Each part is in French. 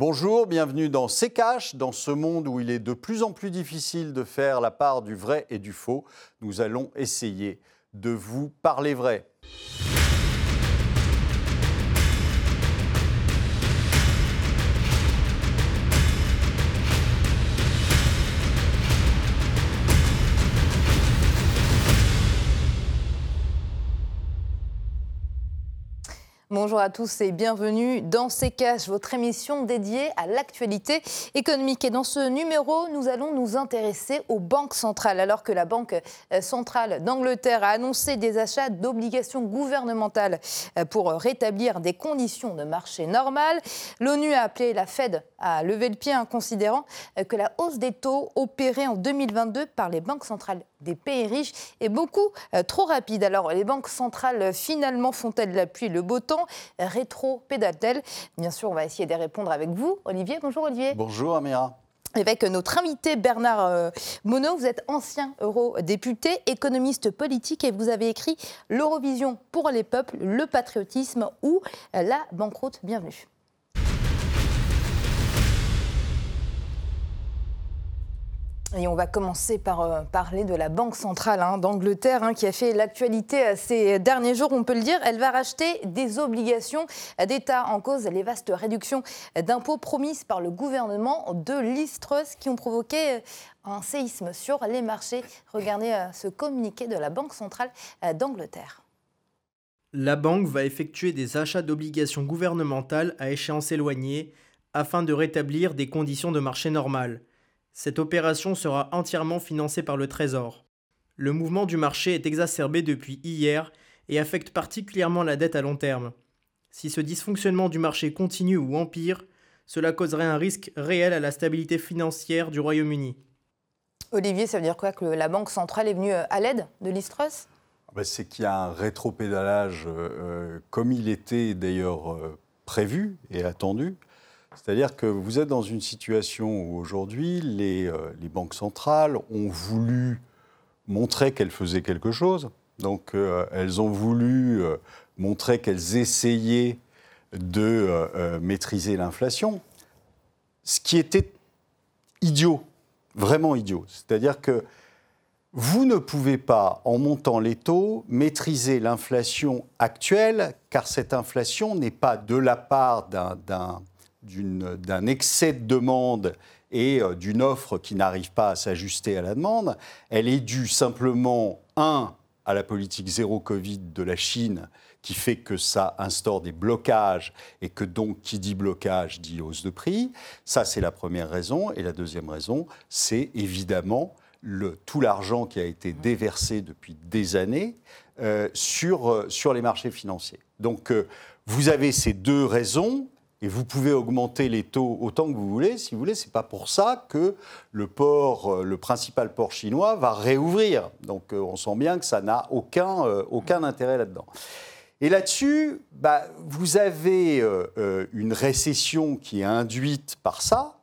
Bonjour, bienvenue dans C'est. Dans ce monde où il est de plus en plus difficile de faire la part du vrai et du faux, nous allons essayer de vous parler vrai. Bonjour à tous et bienvenue dans C'est Cash, votre émission dédiée à l'actualité économique. Et dans ce numéro, nous allons nous intéresser aux banques centrales. Alors que la Banque euh, centrale d'Angleterre a annoncé des achats d'obligations gouvernementales euh, pour rétablir des conditions de marché normales, l'ONU a appelé la Fed à lever le pied en considérant euh, que la hausse des taux opérée en 2022 par les banques centrales des pays riches est beaucoup euh, trop rapide. Alors, les banques centrales, euh, finalement, font-elles l'appui le beau temps? Rétro-pédale-t-elle? Bien sûr, on va essayer de répondre avec vous. Olivier, bonjour Olivier. Bonjour Amira. Avec notre invité Bernard euh, Monod, vous êtes ancien eurodéputé, économiste politique et vous avez écrit L'Eurovision pour les peuples, le patriotisme ou la banqueroute. Bienvenue. Et on va commencer par euh, parler de la Banque centrale hein, d'Angleterre hein, qui a fait l'actualité euh, ces derniers jours, on peut le dire. Elle va racheter des obligations d'État en cause les vastes réductions d'impôts promises par le gouvernement de l'Istrus qui ont provoqué euh, un séisme sur les marchés. Regardez ce communiqué de la Banque centrale d'Angleterre. La banque va effectuer des achats d'obligations gouvernementales à échéance éloignée afin de rétablir des conditions de marché normales. Cette opération sera entièrement financée par le Trésor. Le mouvement du marché est exacerbé depuis hier et affecte particulièrement la dette à long terme. Si ce dysfonctionnement du marché continue ou empire, cela causerait un risque réel à la stabilité financière du Royaume-Uni. Olivier, ça veut dire quoi Que la Banque centrale est venue euh, à l'aide de l'Istrus? Ah bah, C'est qu'il y a un rétropédalage, euh, euh, comme il était d'ailleurs prévu et attendu, c'est-à-dire que vous êtes dans une situation où aujourd'hui, les, euh, banques centrales ont voulu montrer qu'elles faisaient quelque chose. Donc, euh, elles ont voulu euh, montrer qu'elles essayaient de maîtriser l'inflation, ce qui était idiot, vraiment idiot. C'est-à-dire que vous ne pouvez pas, en montant les taux, maîtriser l'inflation actuelle, car cette inflation n'est pas de la part d'un d'un excès de demande et euh, d'une offre qui n'arrive pas à s'ajuster à la demande, elle est due simplement, un, à la politique zéro Covid de la Chine, qui fait que ça instaure des blocages et que donc qui dit blocage dit hausse de prix. Ça, c'est la première raison. Et la deuxième raison, c'est évidemment le, tout l'argent qui a été déversé depuis des années euh, sur, euh, sur les marchés financiers. Donc, vous avez ces deux raisons et vous pouvez augmenter les taux autant que vous voulez. Si vous voulez, c'est pas pour ça que le port, euh, le principal port chinois, va réouvrir. Donc, euh, on sent bien que ça n'a aucun, euh, aucun intérêt là-dedans. Et là-dessus, bah, vous avez une récession qui est induite par ça.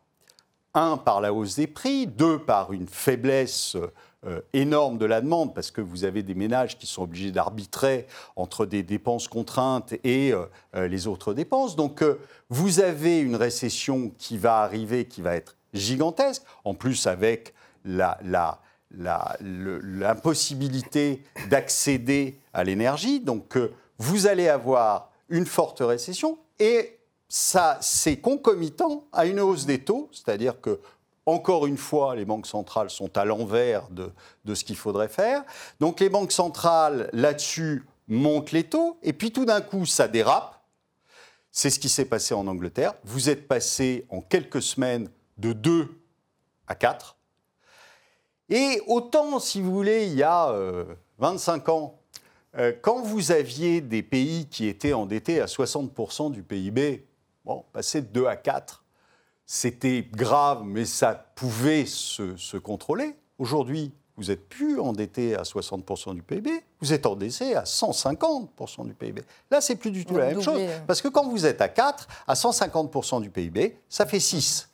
Un, par la hausse des prix. Deux, par une faiblesse euh, énorme de la demande, parce que vous avez des ménages qui sont obligés d'arbitrer entre des dépenses contraintes et euh, euh, les autres dépenses. Donc vous avez une récession qui va arriver, qui va être gigantesque, en plus avec l'impossibilité d'accéder à l'énergie. Donc vous allez avoir une forte récession et ça, c'est concomitant à une hausse des taux, c'est-à-dire que encore une fois, les banques centrales sont à l'envers de, ce qu'il faudrait faire. Donc les banques centrales, là-dessus, montent les taux, et puis tout d'un coup, ça dérape. C'est ce qui s'est passé en Angleterre. Vous êtes passé en quelques semaines de 2 à 4. Et autant, si vous voulez, il y a 25 euh, ans, euh, quand vous aviez des pays qui étaient endettés à 60% du PIB, bon, passer de 2 à 4, c'était grave, mais ça pouvait se, contrôler. Aujourd'hui, vous n'êtes plus endetté à 60% du PIB, vous êtes endetté à 150% du PIB. Là, c'est plus du tout la même chose. Parce que quand vous êtes à 4, à 150% du PIB, ça fait 6.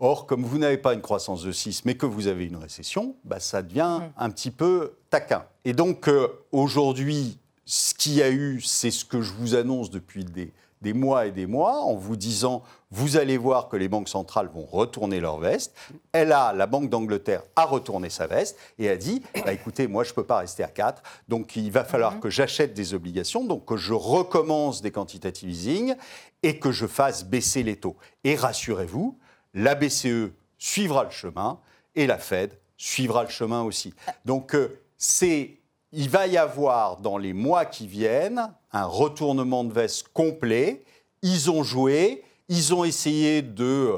Or, comme vous n'avez pas une croissance de 6, mais que vous avez une récession, bah, ça devient hum. un petit peu taquin. Et donc, euh, aujourd'hui, ce qu'il y a eu, c'est ce que je vous annonce depuis des, des mois et des mois en vous disant vous allez voir que les banques centrales vont retourner leur veste. Elle a, la Banque d'Angleterre a retourné sa veste et a dit bah, écoutez, moi je ne peux pas rester à 4, donc il va falloir mhm. que j'achète des obligations, donc que je recommence des quantitative easing et que je fasse baisser les taux. Et rassurez-vous, la BCE suivra le chemin et la Fed suivra le chemin aussi. Donc euh, c'est il va y avoir dans les mois qui viennent un retournement de veste complet. Ils ont joué, ils ont essayé de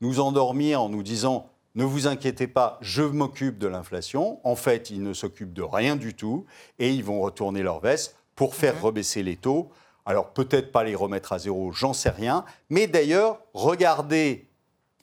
nous endormir en nous disant ne vous inquiétez pas, je m'occupe de l'inflation. En fait, ils ne s'occupent de rien du tout et ils vont retourner leur veste pour faire mhm. rebaisser les taux. Alors peut-être pas les remettre à zéro, j'en sais rien. Mais d'ailleurs, regardez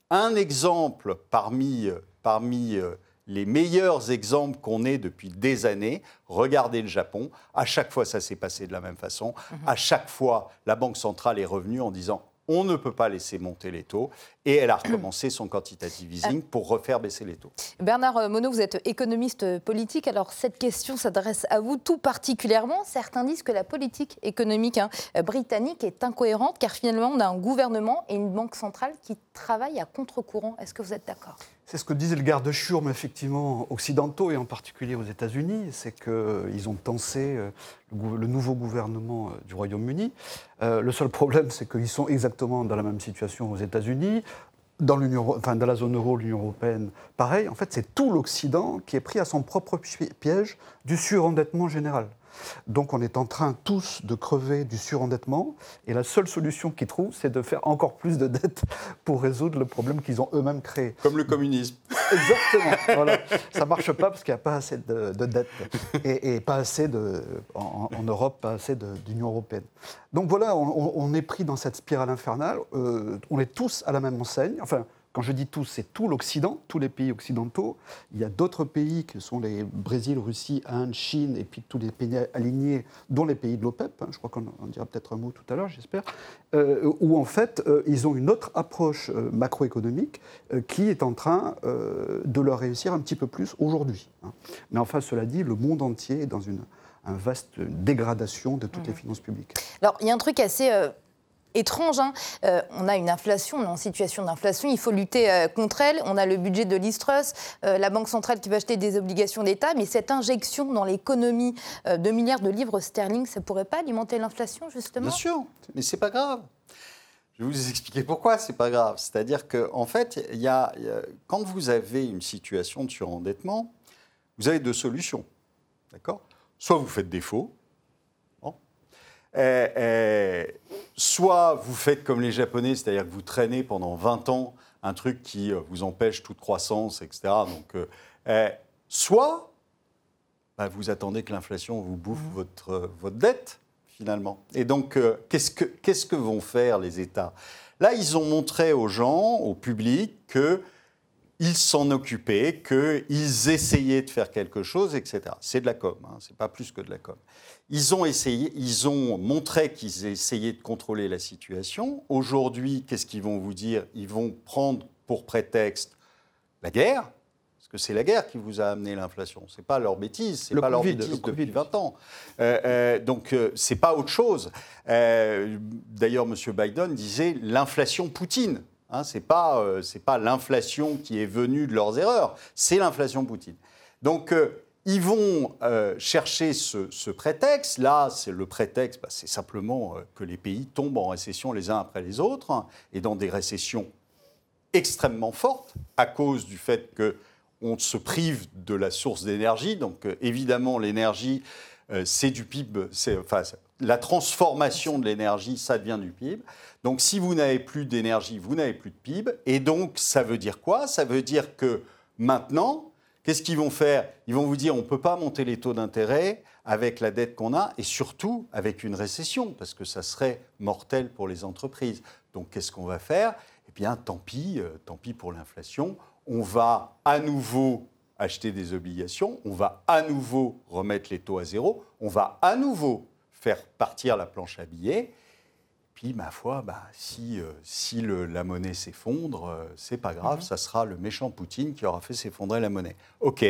un exemple parmi, parmi euh, les meilleurs exemples qu'on ait depuis des années. Regardez le Japon. À chaque fois, ça s'est passé de la même façon. Mhm. À chaque fois, la Banque centrale est revenue en disant on ne peut pas laisser monter les taux. Et elle a recommencé son quantitative easing pour refaire baisser les taux. Bernard Monod, vous êtes économiste politique. Alors cette question s'adresse à vous tout particulièrement. Certains disent que la politique économique hein, britannique est incohérente car finalement on a un gouvernement et une banque centrale qui travaillent à contre-courant. Est-ce que vous êtes d'accord? C'est ce que disait le garde Schurm, effectivement, occidentaux et en particulier aux États-Unis, c'est qu'ils ont tensé euh, le, nouveau gouvernement euh, du Royaume-Uni. Euh, le seul problème, c'est qu'ils sont exactement dans la même situation aux États-Unis. Dans, dans la zone euro, l'Union européenne, pareil. En fait, c'est tout l'Occident qui est pris à son propre piège du surendettement général. Donc on est en train tous de crever du surendettement et la seule solution qu'ils trouvent, c'est de faire encore plus de dettes pour résoudre le problème qu'ils ont eux-mêmes créé. Comme le communisme. Exactement. voilà. Ça ne marche pas parce qu'il n'y a pas assez de, dettes et, pas assez de, en, Europe, pas assez d'Union européenne. Donc voilà, on, est pris dans cette spirale infernale. Euh, on est tous à la même enseigne. Enfin, quand je dis tous, c'est tout l'Occident, tous les pays occidentaux. Il y a d'autres pays que sont les Brésil, Russie, Inde, Chine, et puis tous les pays alignés, dont les pays de l'OPEP. Hein. je crois qu'on en dira peut-être un mot tout à l'heure, j'espère. Euh, où en fait, euh, ils ont une autre approche euh, macroéconomique qui est en train de leur réussir un petit peu plus aujourd'hui. Hein. Mais enfin, cela dit, le monde entier est dans une un vaste dégradation de toutes les mmh. finances publiques. Alors, il y a un truc assez étrange. Hein. Euh, on a une inflation, on est en situation d'inflation, il faut lutter euh, contre elle. On a le budget de l'Istrus, euh, la Banque centrale qui va acheter des obligations d'État, mais cette injection dans l'économie de milliards de livres sterling, ça ne pourrait pas alimenter l'inflation, justement? Bien sûr, mais c'est pas grave. Je vais vous expliquer pourquoi c'est pas grave. C'est-à-dire qu'en en fait, y a, quand vous avez une situation de surendettement, vous avez deux solutions. D'accord? Soit vous faites défaut, euh, euh, soit vous faites comme les Japonais, c'est-à-dire que vous traînez pendant 20 ans un truc qui euh, vous empêche toute croissance, etc. Donc, soit bah, vous attendez que l'inflation vous bouffe mmh. votre, votre dette, finalement. Et donc, qu'est-ce que qu'est-ce que vont faire les États? Là, ils ont montré aux gens, au public, que ils s'en occupaient, qu'ils essayaient de faire quelque chose, etc. C'est de la com, hein, c'est pas plus que de la com. Ils ont essayé, ils ont montré qu'ils essayaient de contrôler la situation. Aujourd'hui, qu'est-ce qu'ils vont vous dire? Ils vont prendre pour prétexte la guerre, parce que c'est la guerre qui vous a amené l'inflation. C'est pas leur bêtise, c'est pas leur bêtise depuis 20 ans. Euh, euh, donc euh, c'est pas autre chose. D'ailleurs, M. Biden disait l'inflation Poutine. Hein, ce n'est pas, pas l'inflation qui est venue de leurs erreurs, c'est l'inflation Poutine. Donc ils vont euh, chercher ce, prétexte. Là, c'est le prétexte, bah, c'est simplement euh, que les pays tombent en récession les uns après les autres, hein, et dans des récessions extrêmement fortes, à cause du fait qu'on se prive de la source d'énergie. Donc, euh, évidemment, l'énergie, c'est du PIB. Enfin, la transformation de l'énergie, ça devient du PIB. Donc, si vous n'avez plus d'énergie, vous n'avez plus de PIB. Et donc, ça veut dire quoi? Ça veut dire que maintenant, Qu'est-ce qu'ils vont faire? Ils vont vous dire on ne peut pas monter les taux d'intérêt avec la dette qu'on a et surtout avec une récession, parce que ça serait mortel pour les entreprises. Donc qu'est-ce qu'on va faire? Eh bien, tant pis, euh, tant pis pour l'inflation. On va à nouveau acheter des obligations, on va à nouveau remettre les taux à zéro, on va à nouveau faire partir la planche à billets. Puis, ma foi, bah, si, euh, si la monnaie s'effondre, euh, c'est pas grave, mhm. ça sera le méchant Poutine qui aura fait s'effondrer la monnaie. OK,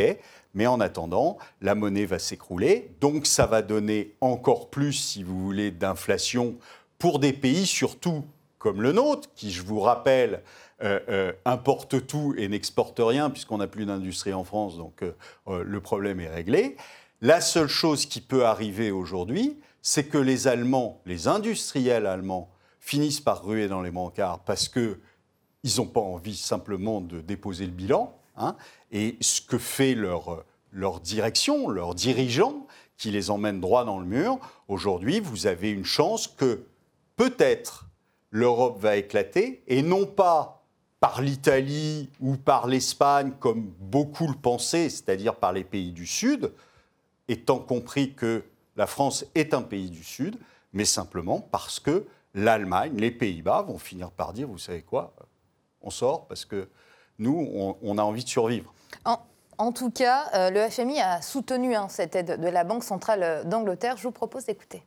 mais en attendant, la monnaie va s'écrouler, donc ça va donner encore plus, si vous voulez, d'inflation pour des pays surtout comme le nôtre, qui, je vous rappelle, euh, euh, importe tout et n'exporte rien, puisqu'on n'a plus d'industrie en France, donc euh, le problème est réglé. La seule chose qui peut arriver aujourd'hui, c'est que les Allemands, les industriels allemands, finissent par ruer dans les brancards parce qu'ils n'ont pas envie simplement de déposer le bilan. Hein, et ce que fait leur, leur direction, leurs dirigeants, qui les emmènent droit dans le mur, aujourd'hui, vous avez une chance que peut-être l'Europe va éclater, et non pas par l'Italie ou par l'Espagne, comme beaucoup le pensaient, c'est-à-dire par les pays du Sud, étant compris que la France est un pays du Sud, mais simplement parce que l'Allemagne, les Pays-Bas vont finir par dire, vous savez quoi, on sort parce que nous, on, a envie de survivre. En, tout cas, euh, le FMI a soutenu hein, cette aide de la Banque centrale d'Angleterre. Je vous propose d'écouter.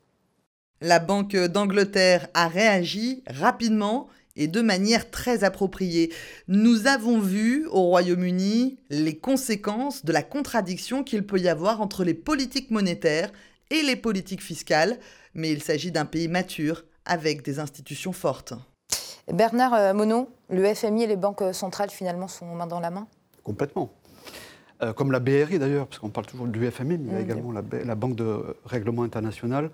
La Banque d'Angleterre a réagi rapidement et de manière très appropriée. Nous avons vu au Royaume-Uni les conséquences de la contradiction qu'il peut y avoir entre les politiques monétaires et les politiques fiscales, mais il s'agit d'un pays mature avec des institutions fortes. Bernard euh, Monod, le FMI et les banques centrales finalement sont main dans la main? Complètement. Euh, comme la BRI d'ailleurs, parce qu'on parle toujours du FMI, mais il y a également la, Banque de Règlement International.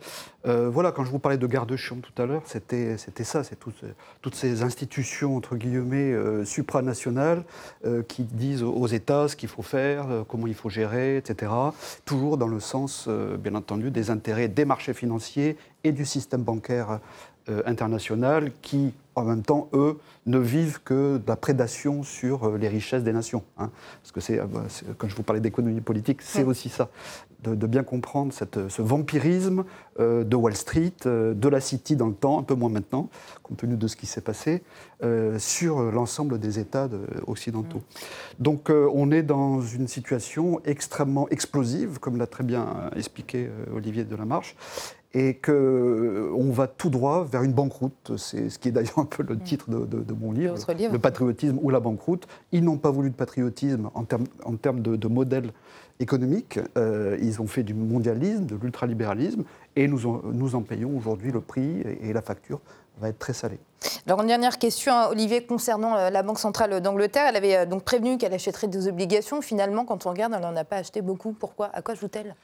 Euh, voilà, quand je vous parlais de garde-chion tout à l'heure, c'était ça, c'est toutes ces institutions, entre guillemets, euh, supranationales, qui disent aux États ce qu'il faut faire, comment il faut gérer, etc. Toujours dans le sens, bien entendu, des intérêts des marchés financiers et du système bancaire internationales qui, en même temps, eux, ne vivent que de la prédation sur euh, les richesses des nations. Hein. Parce que c'est, euh, quand je vous parlais d'économie politique, c'est aussi ça, de, bien comprendre cette, ce vampirisme de Wall Street, de la City dans le temps, un peu moins maintenant, compte tenu de ce qui s'est passé, sur l'ensemble des États occidentaux. Donc on est dans une situation extrêmement explosive, comme l'a très bien expliqué Olivier Delamarche, et qu'on euh, va tout droit vers une banqueroute. C'est ce qui est d'ailleurs un peu le mm. titre de, mon livre, le patriotisme ou la banqueroute. Ils n'ont pas voulu de patriotisme en termes, en termes de, modèle économique. Euh, ils ont fait du mondialisme, de l'ultralibéralisme, et nous en, nous en payons aujourd'hui le prix, et, la facture va être très salée. Alors, une dernière question, hein, Olivier, concernant euh, la Banque centrale d'Angleterre. Elle avait donc prévenu qu'elle achèterait des obligations. Finalement, quand on regarde, elle n'en a pas acheté beaucoup. Pourquoi? À quoi joue-t-elle?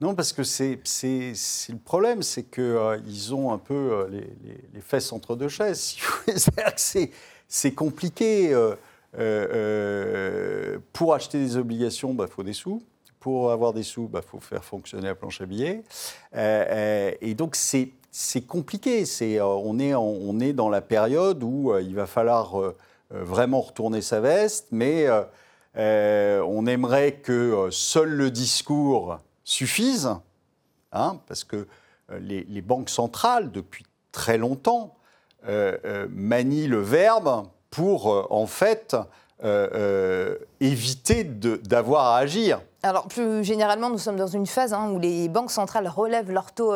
Non, parce que c'est le problème, c'est qu'ils euh, ont un peu euh, les, fesses entre deux chaises. c'est compliqué. Euh, pour acheter des obligations, il bah, faut des sous. Pour avoir des sous, il bah, faut faire fonctionner la planche à billets. et donc, c'est compliqué. on, est on est dans la période où il va falloir vraiment retourner sa veste, mais on aimerait que seul le discours suffisent, hein, parce que euh, les, banques centrales, depuis très longtemps, euh, euh, manient le verbe pour, en fait, éviter d'avoir à agir. Alors, plus généralement, nous sommes dans une phase hein, où les banques centrales relèvent leur taux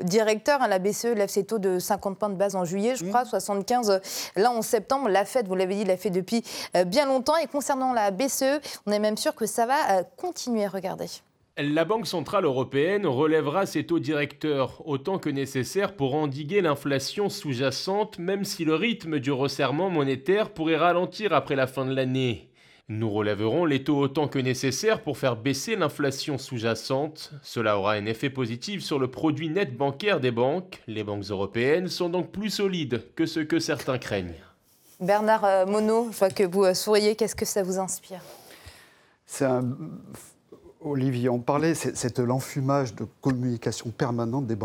directeur. Hein, la BCE lève ses taux de 50 points de base en juillet, je crois, 75 là en septembre. La Fed, vous l'avez dit, l'a fait depuis bien longtemps. Et concernant la BCE, on est même sûr que ça va continuer. Regardez. La Banque centrale européenne relèvera ses taux directeurs autant que nécessaire pour endiguer l'inflation sous-jacente, même si le rythme du resserrement monétaire pourrait ralentir après la fin de l'année. Nous relèverons les taux autant que nécessaire pour faire baisser l'inflation sous-jacente. Cela aura un effet positif sur le produit net bancaire des banques. Les banques européennes sont donc plus solides que ce que certains craignent. Bernard euh, Monod, je vois que vous euh, souriez. Qu'est-ce que ça vous inspire? C'est un Olivier en parlait, c'est l'enfumage de communication permanente des,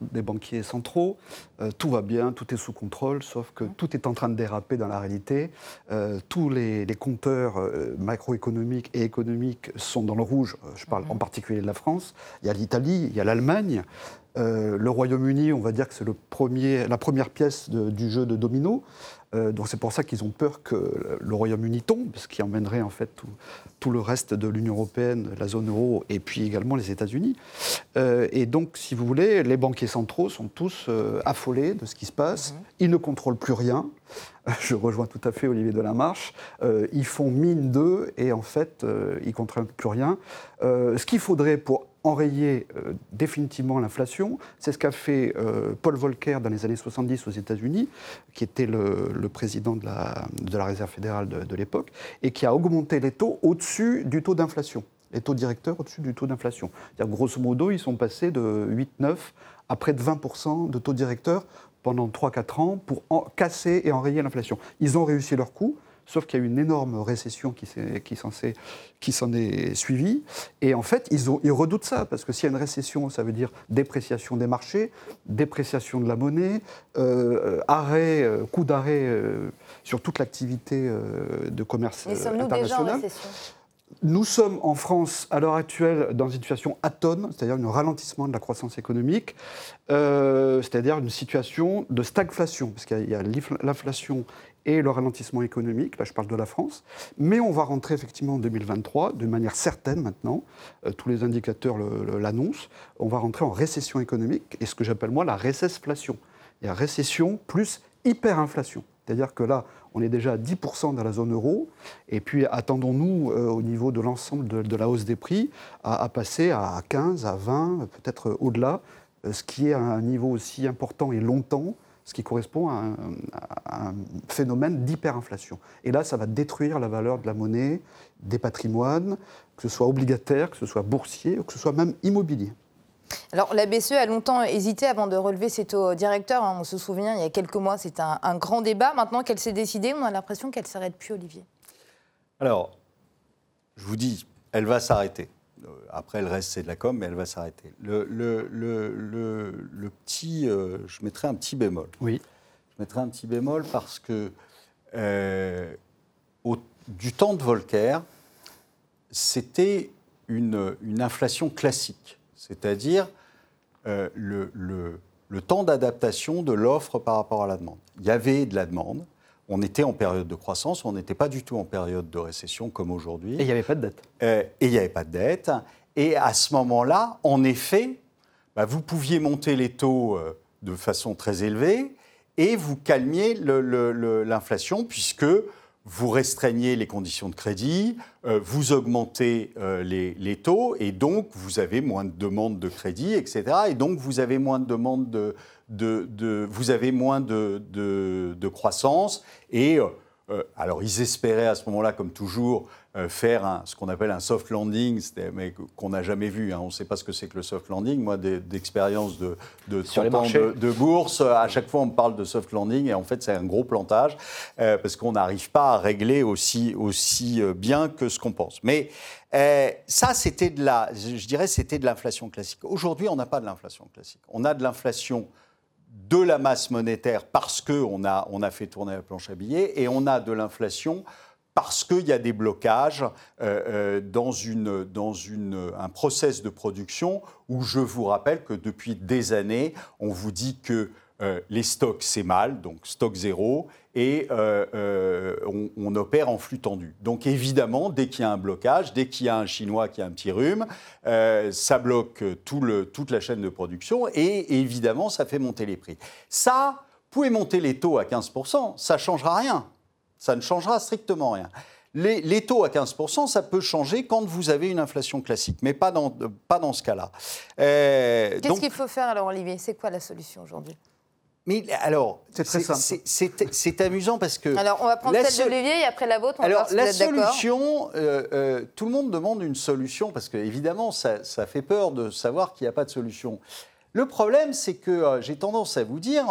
des banquiers centraux. Euh, tout va bien, tout est sous contrôle, sauf que tout est en train de déraper dans la réalité. Euh, tous les, compteurs euh, macroéconomiques et économiques sont dans le rouge. Je parle en particulier de la France. Il y a l'Italie, il y a l'Allemagne. le Royaume-Uni, on va dire que c'est la première pièce du jeu de domino. Euh, donc c'est pour ça qu'ils ont peur que le Royaume-Uni tombe, ce qui emmènerait en fait tout, le reste de l'Union européenne, la zone euro et puis également les États-Unis. Euh, et donc, si vous voulez, les banquiers centraux sont tous euh, affolés de ce qui se passe. Mhm. Ils ne contrôlent plus rien. Je rejoins tout à fait Olivier Delamarche. Ils font mine d'eux et en fait, ils ne contraignent plus rien. Ce qu'il faudrait pour enrayer définitivement l'inflation, c'est ce qu'a fait Paul Volcker dans les années 70 aux États-Unis, qui était le, président de la, de la, Réserve fédérale de, de l'époque, et qui a augmenté les taux au-dessus du taux d'inflation les taux directeurs au-dessus du taux d'inflation. Grosso modo, ils sont passés de 8-9 à près de 20% de taux directeurs pendant 3-4 ans pour casser et enrayer l'inflation. Ils ont réussi leur coup, sauf qu'il y a eu une énorme récession qui, s'en est suivie. Et en fait, ils, ont, ils redoutent ça, parce que s'il y a une récession, ça veut dire dépréciation des marchés, dépréciation de la monnaie, euh, arrêt, euh, coup d'arrêt euh, sur toute l'activité de commerce Mais sommes-nous déjà en récession? Nous sommes en France, à l'heure actuelle, dans une situation atone, c'est-à-dire un ralentissement de la croissance économique, euh, c'est-à-dire une situation de stagflation, parce qu'il y a l'inflation et le ralentissement économique, là je parle de la France, mais on va rentrer effectivement en 2023, de manière certaine maintenant, euh, tous les indicateurs l'annoncent, on va rentrer en récession économique, et ce que j'appelle moi la récesflation. Il y a récession plus hyperinflation. C'est-à-dire que là, on est déjà à 10% dans la zone euro. Et puis, attendons-nous, euh, au niveau de l'ensemble de, la hausse des prix, à, passer à 15, à 20, peut-être au-delà, euh, ce qui est un niveau aussi important et longtemps, ce qui correspond à un, phénomène d'hyperinflation. Et là, ça va détruire la valeur de la monnaie, des patrimoines, que ce soit obligataire, que ce soit boursier, ou que ce soit même immobilier. Alors la BCE a longtemps hésité avant de relever ses taux directeurs. Hein. On se souvient, il y a quelques mois, c'était un, grand débat. Maintenant qu'elle s'est décidée, on a l'impression qu'elle ne s'arrête plus, Olivier. Alors, je vous dis, elle va s'arrêter. Euh, après, le reste, c'est de la com, mais elle va s'arrêter. Le, le, petit, euh, je mettrai un petit bémol. Oui. Je mettrai un petit bémol parce que euh, au, du temps de Volcker, c'était une, une inflation classique c'est-à-dire euh, le, temps d'adaptation de l'offre par rapport à la demande. Il y avait de la demande, on était en période de croissance, on n'était pas du tout en période de récession comme aujourd'hui. Et il n'y avait pas de dette. Euh, et il n'y avait pas de dette. Et à ce moment-là, en effet, bah, vous pouviez monter les taux euh, de façon très élevée et vous calmiez l'inflation puisque vous restreignez les conditions de crédit, euh, vous augmentez euh, les, taux, et donc vous avez moins de demandes de crédit, etc. Et donc vous avez moins de demandes de, vous avez moins de, de croissance. Et euh, alors ils espéraient à ce moment-là, comme toujours, euh, faire ce qu'on appelle un soft landing, mais qu'on n'a jamais vu. Hein. On ne sait pas ce que c'est que le soft landing. Moi, d'expérience de, de 30 ans de, bourse, à chaque fois on me parle de soft landing et en fait c'est un gros plantage euh, parce qu'on n'arrive pas à régler aussi, aussi euh, bien que ce qu'on pense. Mais ça, c'était de la, je dirais, c'était de l'inflation classique. Aujourd'hui, on n'a pas de l'inflation classique. On a de l'inflation de la masse monétaire parce qu'on a, on a fait tourner la planche à billets et on a de l'inflation parce qu'il y a des blocages euh, euh, dans, une, dans une, un process de production où je vous rappelle que depuis des années, on vous dit que euh, les stocks, c'est mal, donc stock zéro, et on, opère en flux tendu. Donc évidemment, dès qu'il y a un blocage, dès qu'il y a un Chinois qui a un petit rhume, ça bloque tout le, toute la chaîne de production, et évidemment, ça fait monter les prix. Ça, vous pouvez monter les taux à 15%, ça ne changera rien. Ça ne changera strictement rien. Les, taux à 15%, ça peut changer quand vous avez une inflation classique, mais pas dans, pas dans ce cas-là. Euh, Qu'est-ce qu'il faut faire alors, Olivier? C'est quoi la solution aujourd'hui? Mais alors, c'est très simple. C'est amusant parce que. Alors, on va prendre celle d'Olivier et après la vôtre. On alors, va voir si la solution, euh, euh, tout le monde demande une solution parce que évidemment, ça, ça fait peur de savoir qu'il n'y a pas de solution. Le problème, c'est que j'ai tendance à vous dire,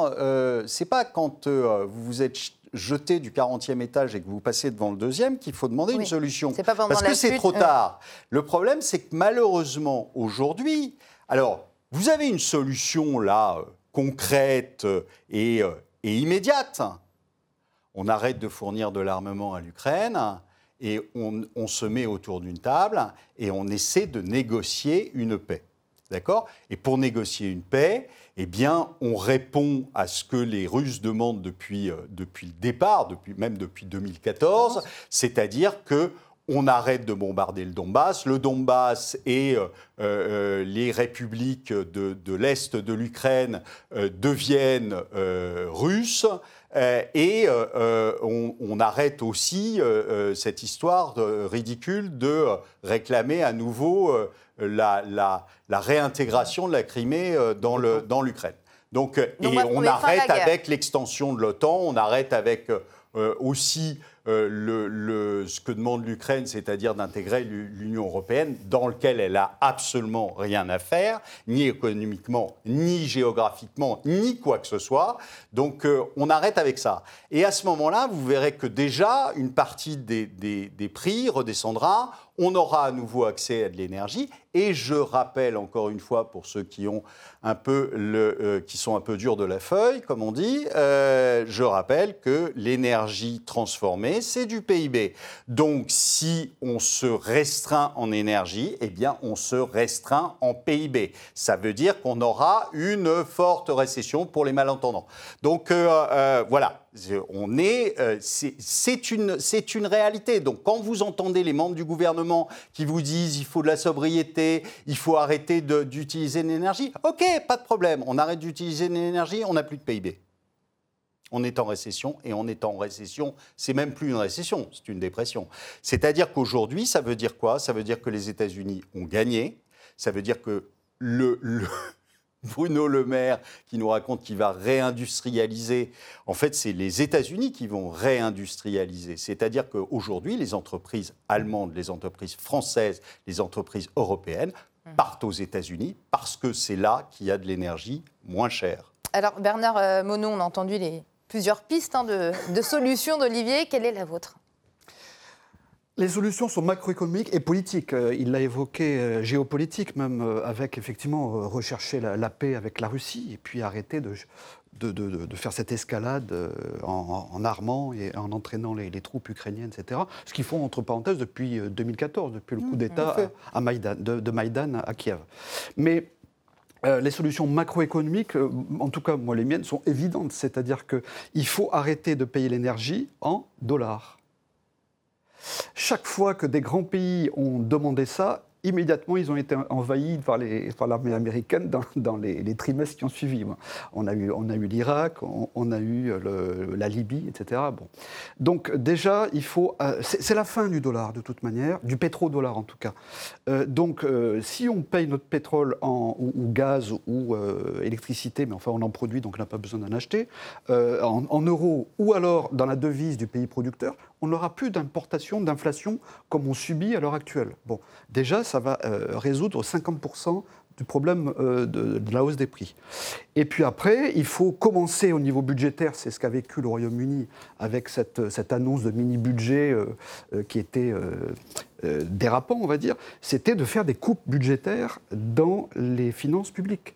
c'est pas quand vous vous êtes jeter du 40e étage et que vous passez devant le deuxième qu'il faut demander une solution. Parce que c'est trop tard. Le problème, c'est que malheureusement, aujourd'hui, alors, vous avez une solution là, euh, concrète et, euh, et immédiate. On arrête de fournir de l'armement à l'Ukraine et on, on, se met autour d'une table et on essaie de négocier une paix. D'accord? Et pour négocier une paix, eh bien, on répond à ce que les Russes demandent depuis, euh, depuis le départ, depuis, même depuis 2014, c'est-à-dire que on arrête de bombarder le Donbass. Le Donbass et euh, euh, les républiques de, l'Est de l'Ukraine deviennent russes. et on, arrête aussi cette histoire ridicule de réclamer à nouveau la, la, réintégration de la Crimée dans l'Ukraine. Donc, et on arrête avec l'extension de l'OTAN, on arrête avec aussi euh, le, ce que demande l'Ukraine, c'est-à-dire d'intégrer l'Union européenne, dans lequel elle a absolument rien à faire, ni économiquement, ni géographiquement, ni quoi que ce soit. Donc euh, on arrête avec ça. Et à ce moment-là, vous verrez que déjà, une partie des, des prix redescendra on aura à nouveau accès à de l'énergie. Et je rappelle encore une fois pour ceux qui euh, sont un peu durs de la feuille, comme on dit, euh, je rappelle que l'énergie transformée, c'est du PIB. Donc, si on se restreint en énergie, eh bien, on se restreint en PIB. Ça veut dire qu'on aura une forte récession pour les malentendants. Donc, euh, voilà on est, euh, c'est une, une réalité. Donc quand vous entendez les membres du gouvernement qui vous disent il faut de la sobriété, il faut arrêter d'utiliser l'énergie, ok, pas de problème, on arrête d'utiliser l'énergie, on n'a plus de PIB. On est en récession et on est en récession, c'est même plus une récession, c'est une dépression. C'est-à-dire qu'aujourd'hui, ça veut dire quoi? Ça veut dire que les États-Unis ont gagné, ça veut dire que le Bruno Le Maire qui nous raconte qu'il va réindustrialiser. En fait, c'est les États-Unis qui vont réindustrialiser. C'est-à-dire qu'aujourd'hui, les entreprises allemandes, les entreprises françaises, les entreprises européennes mmh. partent aux États-Unis parce que c'est là qu'il y a de l'énergie moins chère. Alors, Bernard euh, Monod, on a entendu les plusieurs pistes hein, de, de solutions d'Olivier. Quelle est la vôtre? Les solutions sont macroéconomiques et politiques. Euh, il l'a évoqué, euh, géopolitique même, euh, avec effectivement rechercher la, paix avec la Russie et puis arrêter de, de, faire cette escalade en, armant et en entraînant les, troupes ukrainiennes, etc. Ce qu'ils font, entre parenthèses, depuis 2014, depuis le coup mmh, d'État à, de, Maïdan à Kiev. Mais les solutions macroéconomiques, en tout cas moi les miennes, sont évidentes. C'est-à-dire qu'il faut arrêter de payer l'énergie en dollars. Chaque fois que des grands pays ont demandé ça, immédiatement, ils ont été envahis par, l'armée américaine dans, les, trimestres qui ont suivi. On a eu, l'Irak, on, a eu la Libye, etc. Bon. Donc déjà, il faut... Euh, c'est, la fin du dollar, de toute manière, du pétrodollar en tout cas. Euh, donc euh, si on paye notre pétrole en, ou, gaz ou électricité, mais enfin on en produit, donc on n'a pas besoin d'en acheter, en, en euros ou alors dans la devise du pays producteur, on n'aura plus d'importation, d'inflation comme on subit à l'heure actuelle. Bon, déjà, ça va euh, résoudre 50% du problème euh, de, la hausse des prix. Et puis après, il faut commencer au niveau budgétaire, c'est ce qu'a vécu le Royaume-Uni avec cette, cette, annonce de mini-budget euh, qui était dérapant, on va dire, c'était de faire des coupes budgétaires dans les finances publiques.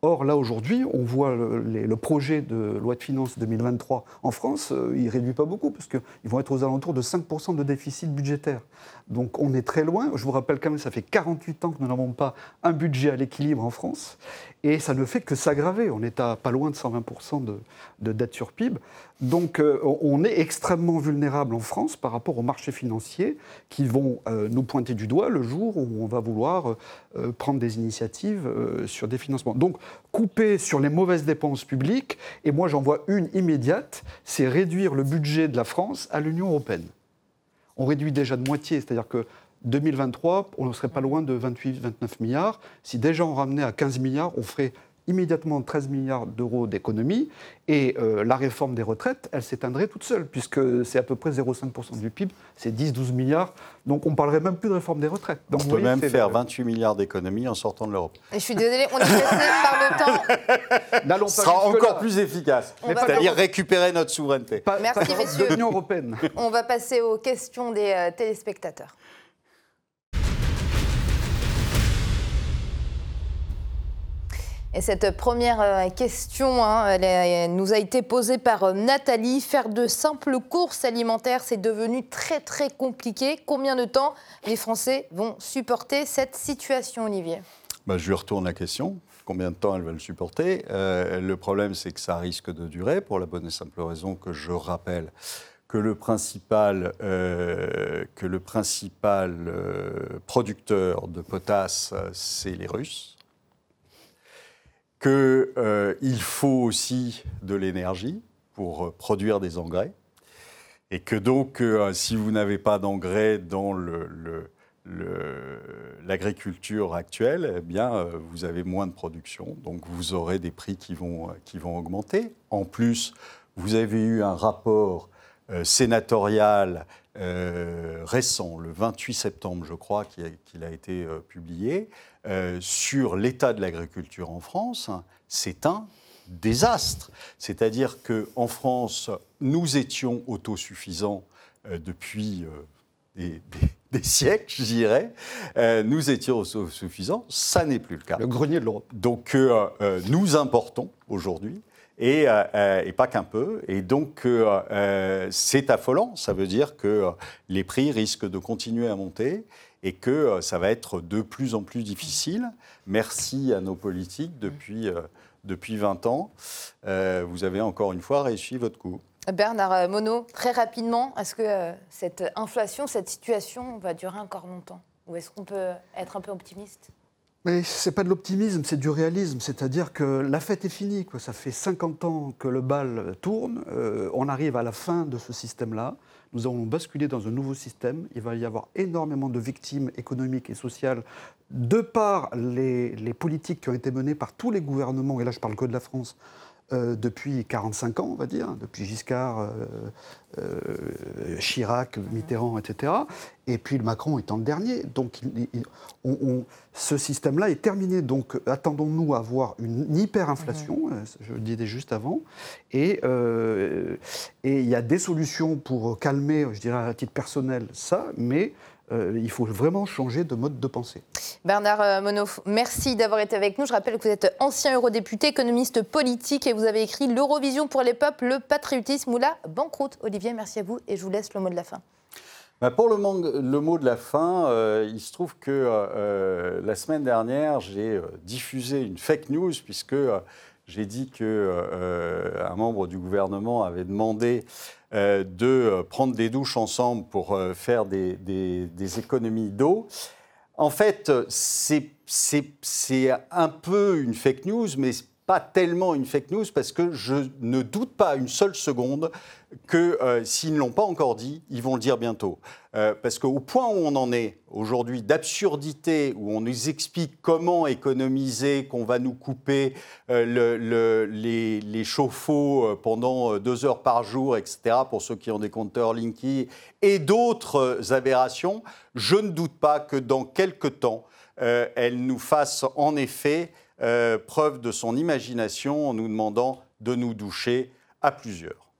Or, là, aujourd'hui, on voit le, projet de loi de finances 2023 en France, euh, il ne réduit pas beaucoup, parce qu'ils vont être aux alentours de 5% de déficit budgétaire. Donc, on est très loin. Je vous rappelle quand même, ça fait 48 ans que nous n'avons pas un budget à l'équilibre en France. Et ça ne fait que s'aggraver. On est pas loin de 120% de, dette sur PIB. Donc euh, on est extrêmement vulnérable en France par rapport aux marchés financiers qui vont euh, nous pointer du doigt le jour où on va vouloir euh, prendre des initiatives sur des financements. Donc couper sur les mauvaises dépenses publiques, et moi j'en vois une immédiate, c'est réduire le budget de la France à l'Union européenne. On réduit déjà de moitié, c'est-à-dire que 2023, on ne serait pas loin de 28-29 milliards. Si déjà on ramenait à 15 milliards, on ferait immédiatement 13 milliards d'euros d'économie et euh, la réforme des retraites, elle s'éteindrait toute seule, puisque c'est à peu près 0,5% du PIB, c'est 10-12 milliards, donc on ne parlerait même plus de réforme des retraites. Donc, on peut même faire 28 milliards d'économies en sortant de l'Europe. Et je suis désolée, on est passé par le temps. Ce sera encore plus efficace, c'est-à-dire récupérer notre souveraineté. Merci, messieurs. L'Union européenne. On va passer aux questions des euh, téléspectateurs. Et cette première euh, question hein, nous a été posée par euh, Nathalie. Faire de simples courses alimentaires, c'est devenu très très compliqué. Combien de temps les Français vont supporter cette situation, Olivier? Bah, Je lui retourne la question. Combien de temps elles veulent supporter? Euh, Le problème, c'est que ça risque de durer, pour la bonne et simple raison que je rappelle que le principal, que le principal producteur de potasse, c'est les Russes qu'il euh, faut aussi de l'énergie pour produire des engrais. Et que donc, si vous n'avez pas d'engrais dans l'agriculture actuelle, eh bien, vous avez moins de production, donc vous aurez des prix qui vont, qui vont augmenter. En plus, vous avez eu un rapport sénatorial euh, récent, le 28 septembre, je crois, qu'il a, été euh, publié, euh, sur l'état de l'agriculture en France, c'est un désastre. C'est-à-dire qu'en France, nous étions autosuffisants depuis des, siècles, je dirais. nous étions autosuffisants, ça n'est plus le cas. Le grenier de l'Europe. Donc nous importons aujourd'hui. Euh, euh, et, pas qu'un peu. Et donc, euh, c'est affolant. Ça veut dire que les prix risquent de continuer à monter et que ça va être de plus en plus difficile. Merci à nos politiques depuis, depuis 20 ans. vous avez encore une fois réussi votre coup. Bernard Monod, très rapidement, est-ce que cette inflation, cette situation va durer encore longtemps? Ou est-ce qu'on peut être un peu optimiste? Mais ce n'est pas de l'optimisme, c'est du réalisme. C'est-à-dire que la fête est finie. Quoi. Ça fait 50 ans que le bal tourne. Euh, on arrive à la fin de ce système-là. Nous allons basculer dans un nouveau système. Il va y avoir énormément de victimes économiques et sociales de par les, politiques qui ont été menées par tous les gouvernements, et là je parle que de la France, euh, depuis 45 ans, on va dire, depuis Giscard, euh, euh, Chirac, Mitterrand, etc. Et puis le Macron étant le dernier. Donc ce système-là est terminé. Donc attendons-nous à avoir une hyperinflation, je le disais juste avant. Et il y a des solutions pour calmer, je dirais à titre personnel, ça, mais euh, il faut vraiment changer de mode de pensée. Bernard euh, Monod, merci d'avoir été avec nous. Je rappelle que vous êtes ancien eurodéputé, économiste politique et vous avez écrit L'Eurovision pour les peuples, le patriotisme ou la banqueroute. Olivier, merci à vous et je vous laisse le mot de la fin. Bah, pour le, mot de la fin, euh, il se trouve que la semaine dernière, j'ai diffusé une fake news puisque j'ai dit qu'un membre du gouvernement avait demandé euh, de euh, prendre des douches ensemble pour euh, faire des, des économies d'eau. En fait, c'est un peu une fake news, mais pas tellement une fake news parce que je ne doute pas une seule seconde que euh, s'ils ne l'ont pas encore dit, ils vont le dire bientôt. Euh, parce qu'au point où on en est aujourd'hui d'absurdité, où on nous explique comment économiser, qu'on va nous couper euh, les, les, chauffe-eau pendant deux heures par jour, etc., pour ceux qui ont des compteurs Linky, et d'autres aberrations, je ne doute pas que dans quelques temps, elles nous fassent en effet euh, preuve de son imagination en nous demandant de nous doucher à plusieurs.